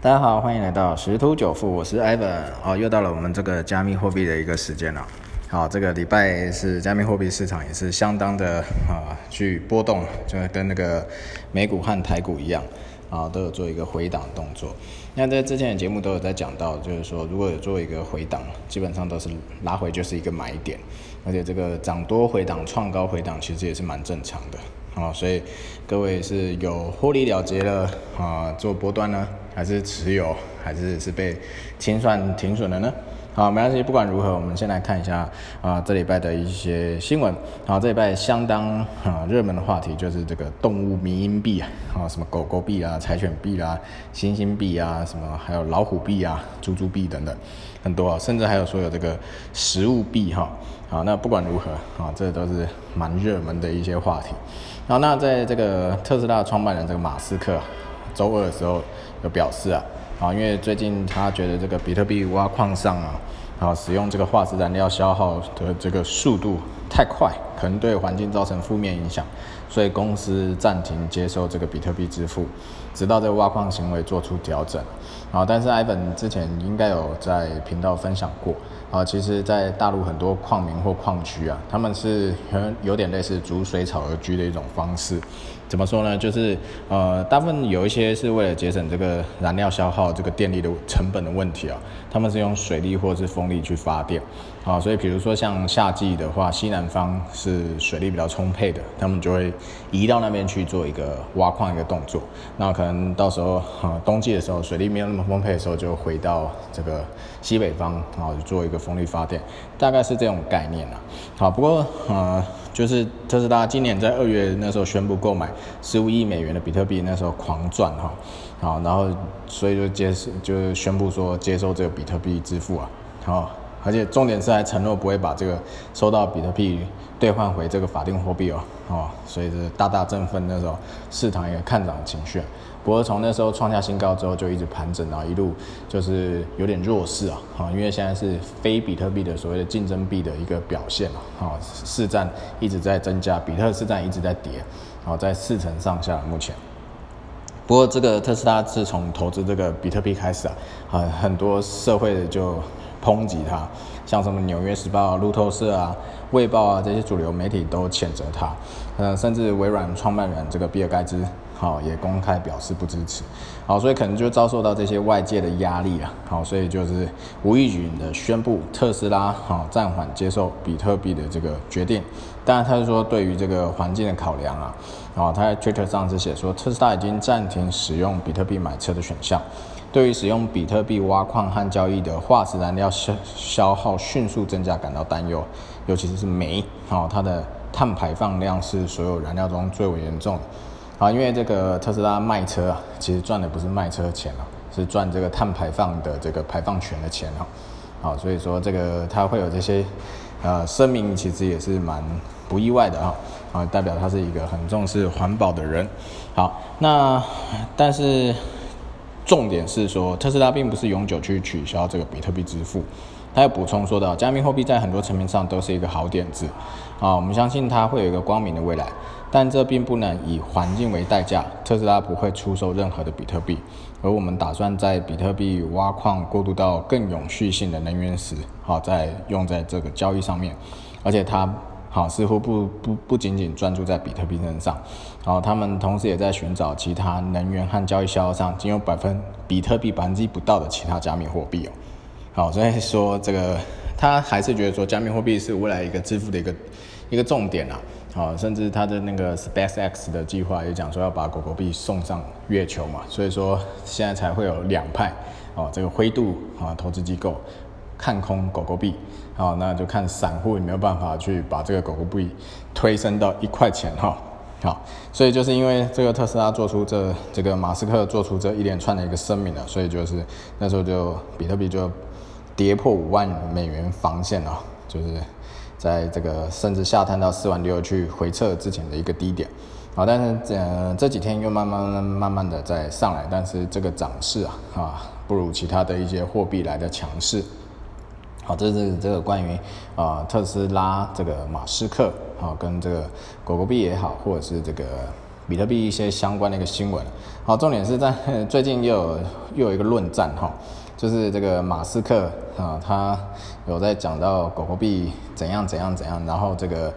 大家好，欢迎来到十突九富，我是 Ivan。哦，又到了我们这个加密货币的一个时间了。好，这个礼拜是加密货币市场也是相当的啊，去波动，就跟那个美股和台股一样，啊，都有做一个回档动作。那在之前的节目都有在讲到，就是说如果有做一个回档，基本上都是拉回就是一个买点，而且这个涨多回档、创高回档，其实也是蛮正常的。啊，所以各位是有获利了结了啊，做波段呢，还是持有，还是是被清算停损了呢？好，没关系，不管如何，我们先来看一下啊，这礼拜的一些新闻。好，这礼拜相当啊热门的话题就是这个动物迷因币啊，啊什么狗狗币啊、柴犬币啊、猩猩币啊，什么还有老虎币啊、猪猪币等等，很多啊，甚至还有说有这个食物币哈。好，那不管如何啊，这都是蛮热门的一些话题。好，那在这个特斯拉创办人这个马斯克周二的时候有表示啊，啊，因为最近他觉得这个比特币挖矿上啊，啊，使用这个化石燃料消耗的这个速度太快，可能对环境造成负面影响，所以公司暂停接受这个比特币支付，直到这个挖矿行为做出调整。啊，但是 Ivan 之前应该有在频道分享过。啊，其实，在大陆很多矿民或矿区啊，他们是有有点类似逐水草而居的一种方式。怎么说呢？就是呃，大部分有一些是为了节省这个燃料消耗、这个电力的成本的问题啊，他们是用水力或者是风力去发电。啊，所以比如说像夏季的话，西南方是水力比较充沛的，他们就会移到那边去做一个挖矿一个动作。那可能到时候啊，冬季的时候水力没有那么丰沛的时候，就回到这个西北方，然后做一个风力发电，大概是这种概念啊。好，不过呃。就是特斯拉今年在二月那时候宣布购买十五亿美元的比特币，那时候狂赚哈，好，然后所以就接就宣布说接受这个比特币支付啊，好，而且重点是还承诺不会把这个收到比特币兑换回这个法定货币哦，哦，所以是大大振奋那时候市场一个看涨情绪。不过从那时候创下新高之后，就一直盘整啊，一路就是有点弱势啊，哈，因为现在是非比特币的所谓的竞争币的一个表现啊，市占一直在增加，比特市占一直在跌，好，在四成上下目前。不过这个特斯拉自从投资这个比特币开始啊，啊，很多社会就抨击他，像什么纽约时报、路透社啊、卫报啊这些主流媒体都谴责他，嗯，甚至微软创办人这个比尔盖茨。好，也公开表示不支持。好，所以可能就遭受到这些外界的压力啊。好，所以就是无预警的宣布特斯拉好暂缓接受比特币的这个决定。当然，他是说对于这个环境的考量啊。好，他在 Twitter 上是写说，特斯拉已经暂停使用比特币买车的选项。对于使用比特币挖矿和交易的化石燃料消消耗迅速增加感到担忧，尤其是煤。好，它的碳排放量是所有燃料中最为严重的。啊，因为这个特斯拉卖车啊，其实赚的不是卖车钱啊，是赚这个碳排放的这个排放权的钱啊。好，所以说这个它会有这些呃声明，其实也是蛮不意外的啊。啊，代表他是一个很重视环保的人。好，那但 是重点是说，特斯拉并不是永久去取消这个比特币支付。他又补充说到，加密货币在很多层面上都是一个好点子。啊，我们相信它会有一个光明的未来。但这并不能以环境为代价，特斯拉不会出售任何的比特币，而我们打算在比特币挖矿过渡到更永续性的能源时，好再用在这个交易上面，而且它好似乎不不不仅仅专注在比特币身上，然后，他们同时也在寻找其他能源和交易销售上仅有百分比特币百分之一不到的其他加密货币哦，好，所以说这个他还是觉得说加密货币是未来一个支付的一个一个重点啊。好，甚至他的那个 SpaceX 的计划也讲说要把狗狗币送上月球嘛，所以说现在才会有两派哦，这个灰度啊投资机构看空狗狗币，好，那就看散户有没有办法去把这个狗狗币推升到一块钱哈，好，所以就是因为这个特斯拉做出这这个马斯克做出这一连串的一个声明了，所以就是那时候就比特币就跌破五万美元防线了，就是。在这个甚至下探到四万六去回撤之前的一个低点，好，但是这这几天又慢慢慢慢的在上来，但是这个涨势啊啊不如其他的一些货币来的强势，好，这是这个关于啊特斯拉这个马斯克啊跟这个狗狗币也好，或者是这个比特币一些相关的一个新闻。好，重点是在 最近又有又有一个论战哈，就是这个马斯克啊，他有在讲到狗狗币怎样怎样怎样，然后这个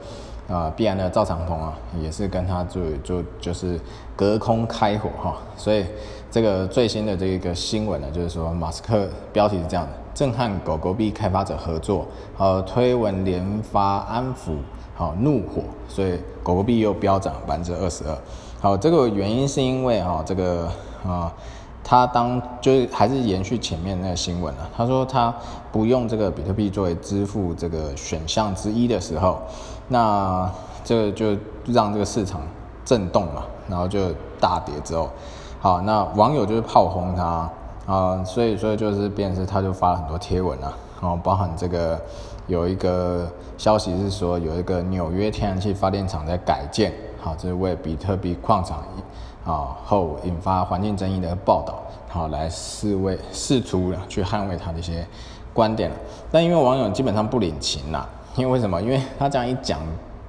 啊币安的赵长鹏啊，也是跟他就就就是隔空开火哈，所以这个最新的这个新闻呢，就是说马斯克标题是这样的：震撼狗狗币开发者合作，好推文连发安抚。好怒火，所以狗狗币又飙涨百分之二十二。好，这个原因是因为哈，这个啊，他当就是还是延续前面那个新闻啊，他说他不用这个比特币作为支付这个选项之一的时候，那这个就让这个市场震动嘛，然后就大跌之后，好，那网友就是炮轰他啊，所以所以就是变成他就发了很多贴文啊，然后包含这个。有一个消息是说，有一个纽约天然气发电厂在改建，好，这是为比特币矿场啊后引发环境争议的报道，好，来试为试图去捍卫他的一些观点但因为网友基本上不领情啦，因为为什么？因为他这样一讲，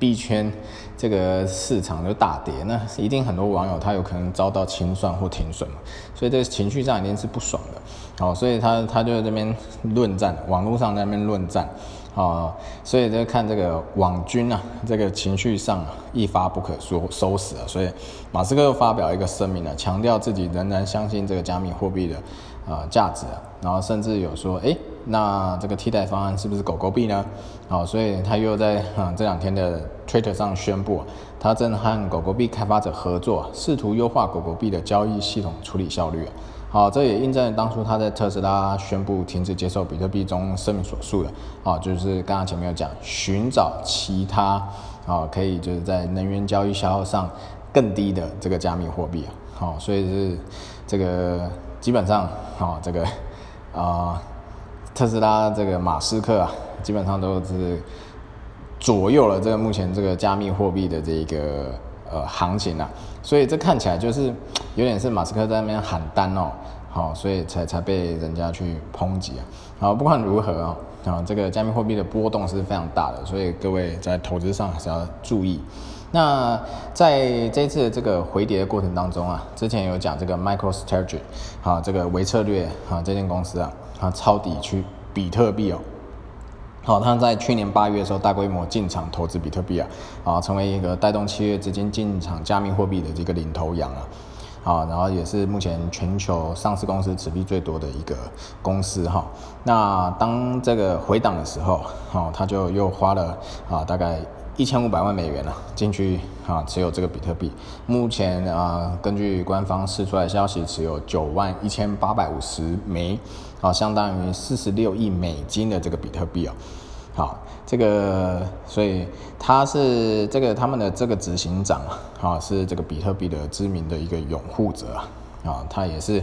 币圈这个市场就大跌，那一定很多网友他有可能遭到清算或停损嘛，所以这个情绪上一定是不爽的，好，所以他他就在这边论战，网络上那边论战。啊，所以在看这个网军啊，这个情绪上一发不可收收拾啊，所以马斯克又发表一个声明了，强调自己仍然相信这个加密货币的啊价值啊，然后甚至有说，哎，那这个替代方案是不是狗狗币呢？好，所以他又在啊这两天的 Twitter 上宣布，他正和狗狗币开发者合作，试图优化狗狗币的交易系统处理效率。好，这也印证了当初他在特斯拉宣布停止接受比特币中声明所述的，啊，就是刚刚前面有讲，寻找其他啊可以就是在能源交易消耗上更低的这个加密货币啊，好，所以是这个基本上啊这个啊特斯拉这个马斯克啊，基本上都是左右了这个目前这个加密货币的这个呃行情啊，所以这看起来就是有点是马斯克在那边喊单哦。好，所以才才被人家去抨击啊。好，不管如何啊，啊，这个加密货币的波动是非常大的，所以各位在投资上还是要注意。那在这次这个回跌的过程当中啊，之前有讲这个 MicroStrategy，好，这个微策略啊，这间公司啊，啊，抄底去比特币哦。好，他在去年八月的时候大规模进场投资比特币啊，啊，成为一个带动七月资金进场加密货币的这个领头羊啊。啊，然后也是目前全球上市公司持币最多的一个公司哈。那当这个回档的时候，哈，他就又花了啊大概一千五百万美元了进去啊持有这个比特币。目前啊，根据官方释出来消息，持有九万一千八百五十枚，啊，相当于四十六亿美金的这个比特币啊。好，这个所以他是这个他们的这个执行长啊，啊是这个比特币的知名的一个拥护者啊，啊他也是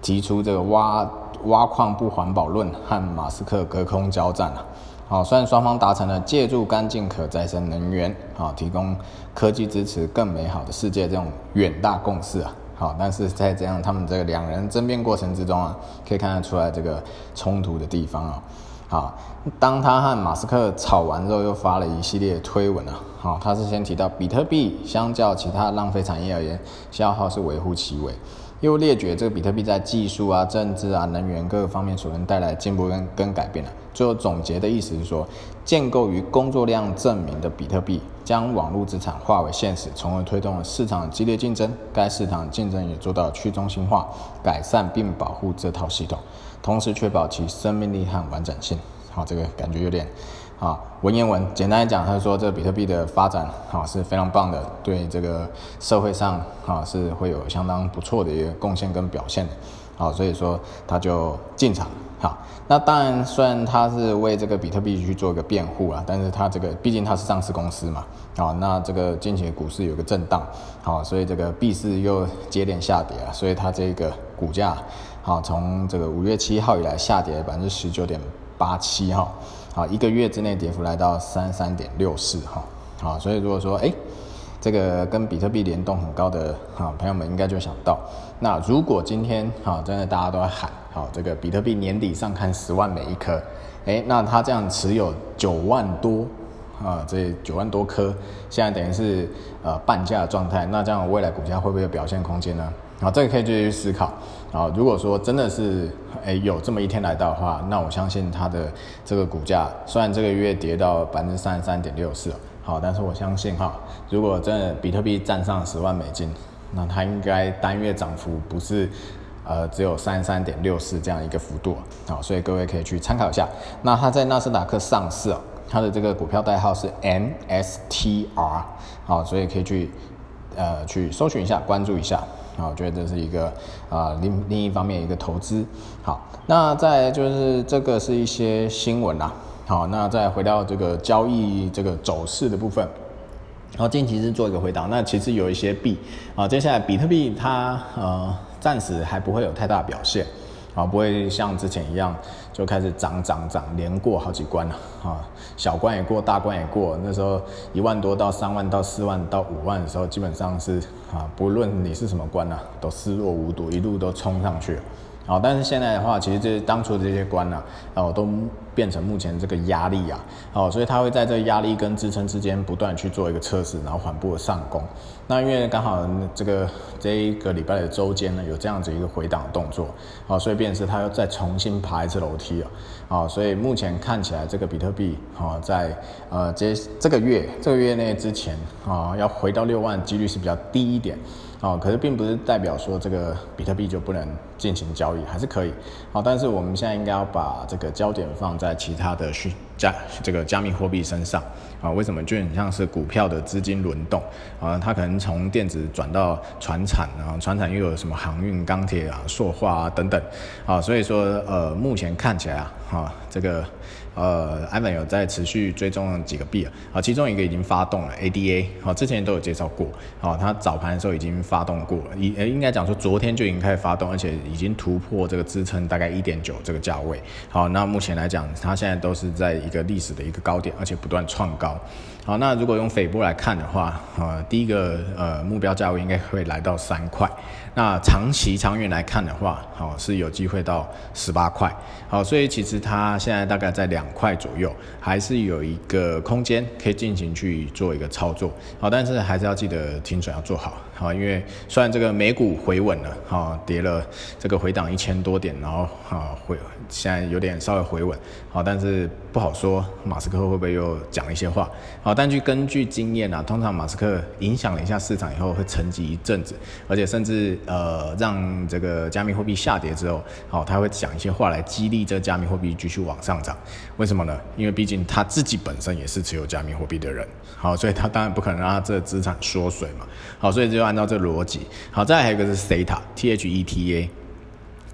提出这个挖挖矿不环保论和马斯克隔空交战啊，好，虽然双方达成了借助干净可再生能源啊，提供科技支持更美好的世界这种远大共识啊，好，但是在这样他们这个两人争辩过程之中啊，可以看得出来这个冲突的地方啊。好，当他和马斯克吵完之后，又发了一系列推文啊。好，他是先提到比特币相较其他浪费产业而言，消耗是微乎其微，又列举这个比特币在技术啊、政治啊、能源各个方面所能带来进步跟跟改变了。最后总结的意思是说，建构于工作量证明的比特币，将网络资产化为现实，从而推动了市场激烈竞争。该市场竞争也做到去中心化，改善并保护这套系统。同时确保其生命力和完整性。好，这个感觉有点啊文言文。简单来讲，他说这个比特币的发展啊是非常棒的，对这个社会上啊是会有相当不错的一个贡献跟表现的。好，所以说他就进场。好，那当然虽然他是为这个比特币去做一个辩护啊，但是他这个毕竟他是上市公司嘛。啊，那这个近期股市有个震荡，好，所以这个币市又接连下跌啊，所以它这个股价。好，从这个五月七号以来下跌百分之十九点八七哈，好一个月之内跌幅来到三三点六四哈，好，所以如果说哎，这个跟比特币联动很高的哈朋友们应该就想到，那如果今天哈真的大家都在喊好这个比特币年底上看十万每一颗，哎，那他这样持有九万多啊，这九万多颗，现在等于是呃半价状态，那这样未来股价会不会有表现空间呢？啊，这个可以继续思考。啊，如果说真的是哎有这么一天来到的话，那我相信它的这个股价虽然这个月跌到百分之三十三点六四，好，但是我相信哈，如果真的比特币站上十万美金，那它应该单月涨幅不是。呃，只有三十三点六四这样一个幅度啊，所以各位可以去参考一下。那它在纳斯达克上市哦，它的这个股票代号是 NSTR，好，所以可以去呃去搜寻一下，关注一下啊，我觉得这是一个啊另另一方面一个投资。好，那再就是这个是一些新闻啦。好，那再回到这个交易这个走势的部分，然后近期是做一个回档。那其实有一些币啊，接下来比特币它呃。暂时还不会有太大表现，啊，不会像之前一样就开始涨涨涨，连过好几关了，啊，小关也过，大关也过。那时候一万多到三万到四万到五万的时候，基本上是啊，不论你是什么关呐，都视若无睹，一路都冲上去好，但是现在的话，其实这当初的这些关呢，哦，都变成目前这个压力啊，哦，所以它会在这压力跟支撑之间不断去做一个测试，然后缓步的上攻。那因为刚好这个这一个礼拜的周间呢，有这样子一个回档动作，哦，所以便是它又再重新爬一次楼梯了，哦，所以目前看起来这个比特币，哦，在呃这这个月这个月内之前，啊，要回到六万几率是比较低一点。哦，可是并不是代表说这个比特币就不能进行交易，还是可以。好，但是我们现在应该要把这个焦点放在其他的虚加这个加密货币身上。啊，为什么？就很像是股票的资金轮动。啊？它可能从电子转到船产啊，船产又有什么航运、钢铁啊、塑化啊等等。啊，所以说呃，目前看起来啊，哈，这个呃，Ivan 有在持续追踪几个币啊，啊，其中一个已经发动了 ADA，好，之前都有介绍过，啊，它早盘的时候已经发动过了，应应该讲说昨天就已经开始发动，而且已经突破这个支撑大概一点九这个价位，好，那目前来讲，它现在都是在一个历史的一个高点，而且不断创高。好，那如果用斐波来看的话，呃，第一个呃目标价位应该会来到三块。那长期长远来看的话，好是有机会到十八块。好，所以其实它现在大概在两块左右，还是有一个空间可以进行去做一个操作。好，但是还是要记得停损要做好。好，因为虽然这个美股回稳了，哈，跌了这个回档一千多点，然后哈回现在有点稍微回稳，好，但是不好说马斯克会不会又讲一些话，好，但据根据经验啊，通常马斯克影响了一下市场以后会沉寂一阵子，而且甚至呃让这个加密货币下跌之后，好，他会讲一些话来激励这加密货币继续往上涨，为什么呢？因为毕竟他自己本身也是持有加密货币的人，好，所以他当然不可能让他这资产缩水嘛，好，所以就。按照这逻辑，好，再还有一个是 Theta，T H E T A，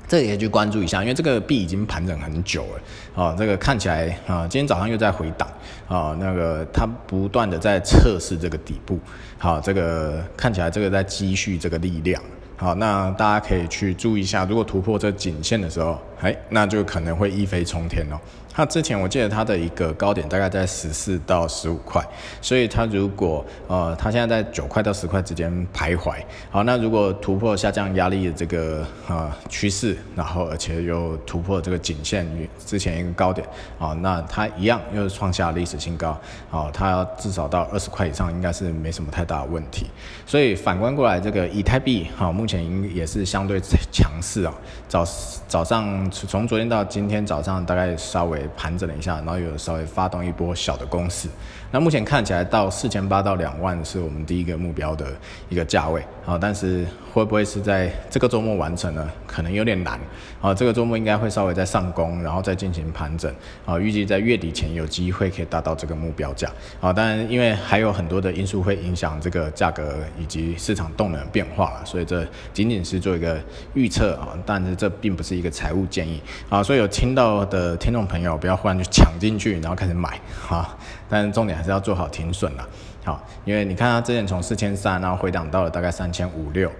这也去关注一下，因为这个币已经盘整很久了，哦，这个看起来啊，今天早上又在回档，啊，那个它不断的在测试这个底部，好，这个看起来这个在积蓄这个力量，好，那大家可以去注意一下，如果突破这颈线的时候，哎，那就可能会一飞冲天哦。它之前我记得它的一个高点大概在十四到十五块，所以它如果呃它现在在九块到十块之间徘徊，好，那如果突破下降压力的这个呃趋势，然后而且又突破这个颈线之前一个高点，啊，那它一样又创下历史新高，啊，它至少到二十块以上应该是没什么太大的问题，所以反观过来这个以太币，哈，目前应也是相对强势啊，早早上从昨天到今天早上大概稍微。盘整了一下，然后有稍微发动一波小的攻势。那目前看起来到四千八到两万是我们第一个目标的一个价位啊，但是会不会是在这个周末完成呢？可能有点难啊。这个周末应该会稍微再上攻，然后再进行盘整啊。预计在月底前有机会可以达到这个目标价啊。当然因为还有很多的因素会影响这个价格以及市场动能变化了，所以这仅仅是做一个预测啊。但是这并不是一个财务建议啊。所以有听到的听众朋友不要忽然就抢进去，然后开始买啊。但是重点还是要做好停损了，好，因为你看它之前从四千三，然后回档到了大概三千五六、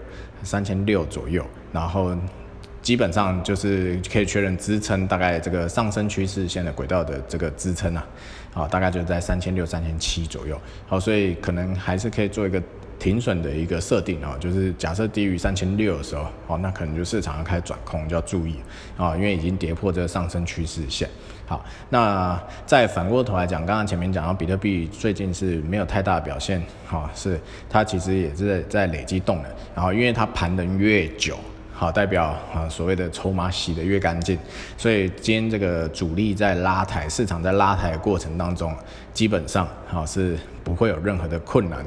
三千六左右，然后基本上就是可以确认支撑大概这个上升趋势线的轨道的这个支撑啊，好，大概就在三千六、三千七左右，好，所以可能还是可以做一个停损的一个设定啊，就是假设低于三千六的时候，哦，那可能就市场要开始转空，就要注意啊，因为已经跌破这个上升趋势线。好，那再反过头来讲，刚刚前面讲到比特币最近是没有太大的表现，哈，是它其实也是在累积动能，然后因为它盘的越久。好，代表啊，所谓的筹码洗得越干净，所以今天这个主力在拉抬，市场在拉抬的过程当中，基本上好是不会有任何的困难，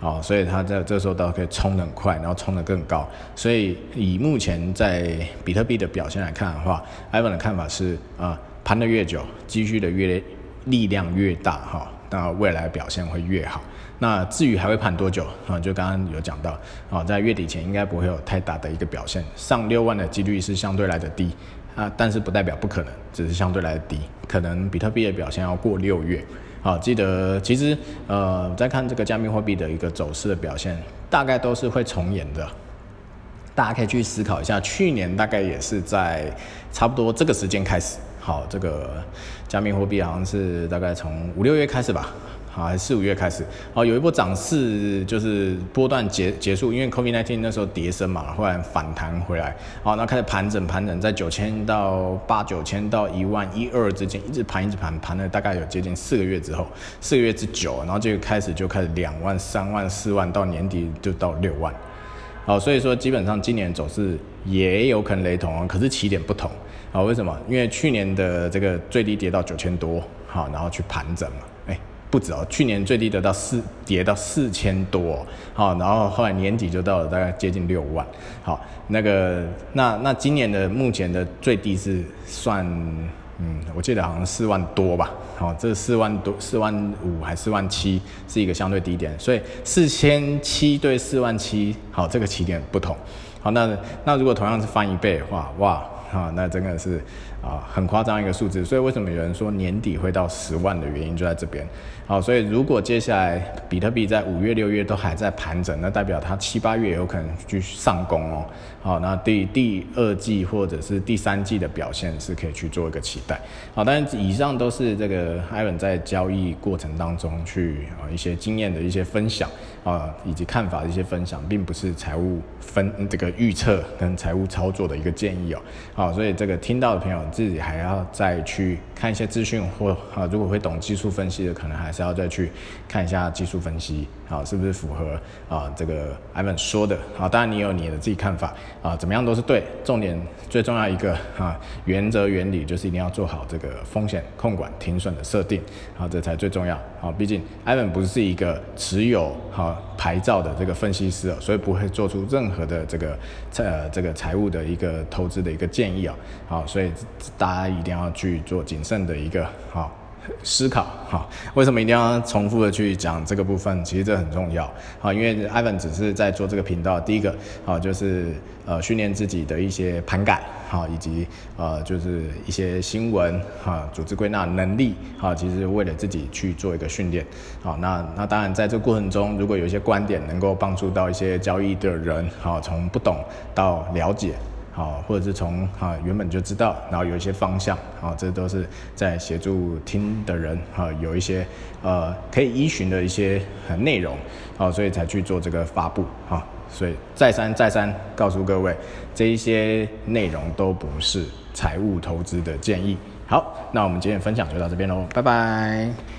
好，所以它在这时候都可以冲得很快，然后冲得更高。所以以目前在比特币的表现来看的话，Ivan 的看法是啊，盘得越久，积蓄的越力量越大，哈，那未来表现会越好。那至于还会盘多久啊？就刚刚有讲到啊，在月底前应该不会有太大的一个表现，上六万的几率是相对来的低啊，但是不代表不可能，只是相对来的低，可能比特币的表现要过六月。好，记得其实呃，在看这个加密货币的一个走势的表现，大概都是会重演的。大家可以去思考一下，去年大概也是在差不多这个时间开始，好，这个加密货币好像是大概从五六月开始吧。好，还是四五月开始，哦，有一波涨势就是波段结结束，因为 COVID-19 那时候跌升嘛，后来反弹回来，好，那开始盘整盘整，在九千到八九千到一万一二之间，一直盘一直盘，盘了大概有接近四个月之后，四个月之久，然后就开始就开始两万、三万、四万，到年底就到六万，哦，所以说基本上今年走势也有可能雷同，可是起点不同，好，为什么？因为去年的这个最低跌到九千多，好，然后去盘整嘛。不止哦，去年最低得到四跌到四千多，好，然后后来年底就到了大概接近六万，好，那个那那今年的目前的最低是算，嗯，我记得好像四万多吧，好，这四万多四万五还四万七是一个相对低点，所以四千七对四万七，好，这个起点不同，好，那那如果同样是翻一倍的话，哇，啊，那真的是。啊，很夸张一个数字，所以为什么有人说年底会到十万的原因就在这边。好，所以如果接下来比特币在五月、六月都还在盘整，那代表它七八月有可能去上攻哦。好，那第第二季或者是第三季的表现是可以去做一个期待。好，但是以上都是这个艾文在交易过程当中去啊一些经验的一些分享啊，以及看法的一些分享，并不是财务分这个预测跟财务操作的一个建议哦。好，所以这个听到的朋友。自己还要再去看一些资讯，或啊，如果会懂技术分析的，可能还是要再去看一下技术分析，啊，是不是符合啊这个 Ivan 说的？啊，当然你有你的自己看法，啊，怎么样都是对。重点最重要一个啊原则原理就是一定要做好这个风险控管停损的设定，啊，这才最重要。啊，毕竟 Ivan 不是一个持有好牌照的这个分析师哦，所以不会做出任何的这个呃这个财务的一个投资的一个建议啊。好，所以。大家一定要去做谨慎的一个好思考哈。为什么一定要重复的去讲这个部分？其实这很重要啊，因为 Ivan 只是在做这个频道，第一个啊就是呃训练自己的一些盘感哈，以及呃就是一些新闻哈，组织归纳能力哈，其实为了自己去做一个训练好，那那当然在这个过程中，如果有一些观点能够帮助到一些交易的人哈，从不懂到了解。好，或者是从啊原本就知道，然后有一些方向，好，这都是在协助听的人哈，有一些呃可以依循的一些内容，好，所以才去做这个发布哈，所以再三再三告诉各位，这一些内容都不是财务投资的建议。好，那我们今天分享就到这边喽，拜拜。